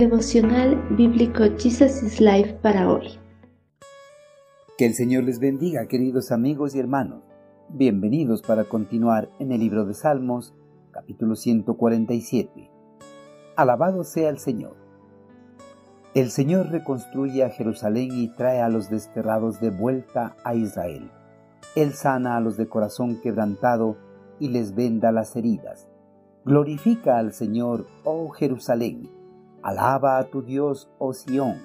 Devocional Bíblico Jesus is Life para hoy. Que el Señor les bendiga, queridos amigos y hermanos. Bienvenidos para continuar en el libro de Salmos, capítulo 147. Alabado sea el Señor. El Señor reconstruye a Jerusalén y trae a los desterrados de vuelta a Israel. Él sana a los de corazón quebrantado y les venda las heridas. Glorifica al Señor, oh Jerusalén Alaba a tu Dios, oh Sión,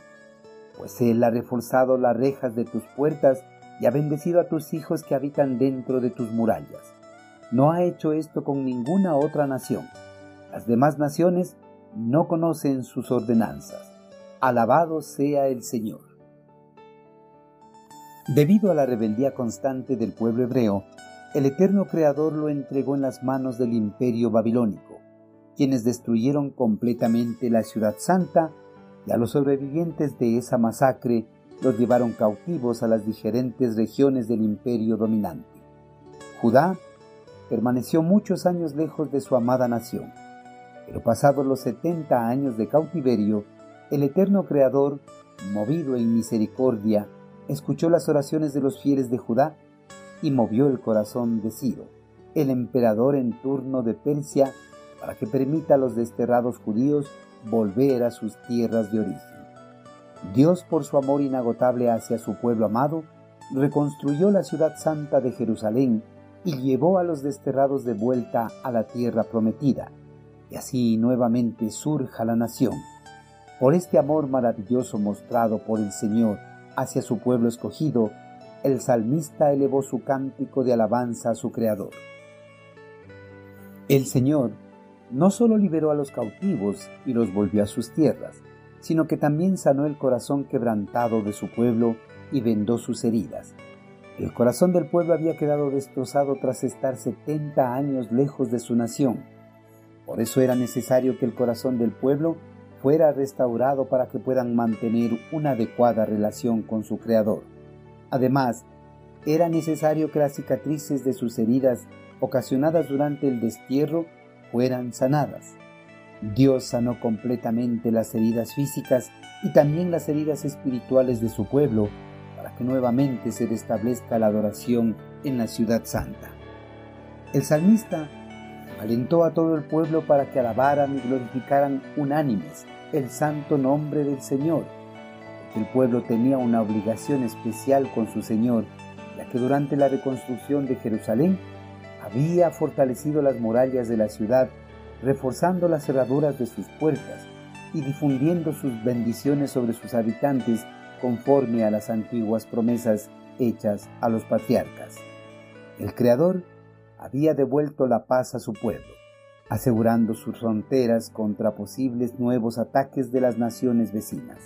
pues Él ha reforzado las rejas de tus puertas y ha bendecido a tus hijos que habitan dentro de tus murallas. No ha hecho esto con ninguna otra nación. Las demás naciones no conocen sus ordenanzas. Alabado sea el Señor. Debido a la rebeldía constante del pueblo hebreo, el eterno Creador lo entregó en las manos del imperio babilónico quienes destruyeron completamente la ciudad santa y a los sobrevivientes de esa masacre los llevaron cautivos a las diferentes regiones del imperio dominante. Judá permaneció muchos años lejos de su amada nación, pero pasados los setenta años de cautiverio, el eterno Creador, movido en misericordia, escuchó las oraciones de los fieles de Judá y movió el corazón de Ciro, el emperador en turno de Persia, para que permita a los desterrados judíos volver a sus tierras de origen. Dios, por su amor inagotable hacia su pueblo amado, reconstruyó la ciudad santa de Jerusalén y llevó a los desterrados de vuelta a la tierra prometida, y así nuevamente surja la nación. Por este amor maravilloso mostrado por el Señor hacia su pueblo escogido, el salmista elevó su cántico de alabanza a su Creador. El Señor no solo liberó a los cautivos y los volvió a sus tierras, sino que también sanó el corazón quebrantado de su pueblo y vendó sus heridas. El corazón del pueblo había quedado destrozado tras estar setenta años lejos de su nación. Por eso era necesario que el corazón del pueblo fuera restaurado para que puedan mantener una adecuada relación con su Creador. Además, era necesario que las cicatrices de sus heridas ocasionadas durante el destierro fueran sanadas. Dios sanó completamente las heridas físicas y también las heridas espirituales de su pueblo para que nuevamente se restablezca la adoración en la ciudad santa. El salmista alentó a todo el pueblo para que alabaran y glorificaran unánimes el santo nombre del Señor, el pueblo tenía una obligación especial con su Señor, ya que durante la reconstrucción de Jerusalén había fortalecido las murallas de la ciudad, reforzando las cerraduras de sus puertas y difundiendo sus bendiciones sobre sus habitantes conforme a las antiguas promesas hechas a los patriarcas. El Creador había devuelto la paz a su pueblo, asegurando sus fronteras contra posibles nuevos ataques de las naciones vecinas.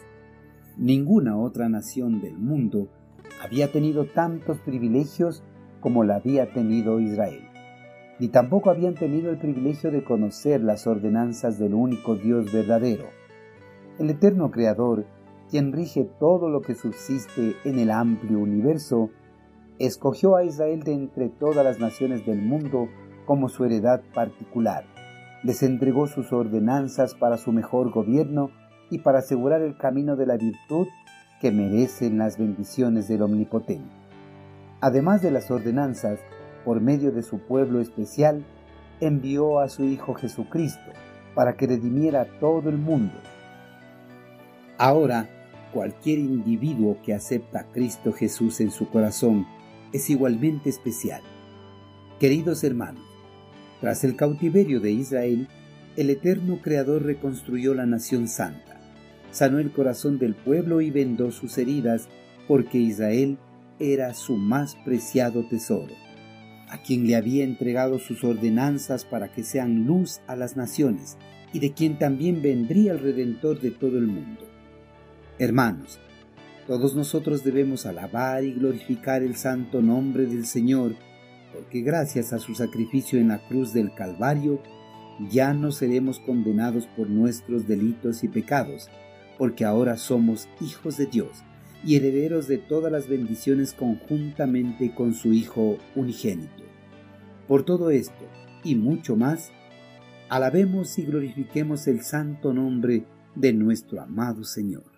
Ninguna otra nación del mundo había tenido tantos privilegios como la había tenido Israel ni tampoco habían tenido el privilegio de conocer las ordenanzas del único Dios verdadero. El eterno Creador, quien rige todo lo que subsiste en el amplio universo, escogió a Israel de entre todas las naciones del mundo como su heredad particular. Les entregó sus ordenanzas para su mejor gobierno y para asegurar el camino de la virtud que merecen las bendiciones del Omnipotente. Además de las ordenanzas, por medio de su pueblo especial, envió a su Hijo Jesucristo para que redimiera a todo el mundo. Ahora, cualquier individuo que acepta a Cristo Jesús en su corazón es igualmente especial. Queridos hermanos, tras el cautiverio de Israel, el eterno Creador reconstruyó la nación santa, sanó el corazón del pueblo y vendó sus heridas, porque Israel era su más preciado tesoro a quien le había entregado sus ordenanzas para que sean luz a las naciones, y de quien también vendría el Redentor de todo el mundo. Hermanos, todos nosotros debemos alabar y glorificar el santo nombre del Señor, porque gracias a su sacrificio en la cruz del Calvario, ya no seremos condenados por nuestros delitos y pecados, porque ahora somos hijos de Dios y herederos de todas las bendiciones conjuntamente con su Hijo unigénito. Por todo esto y mucho más, alabemos y glorifiquemos el santo nombre de nuestro amado Señor.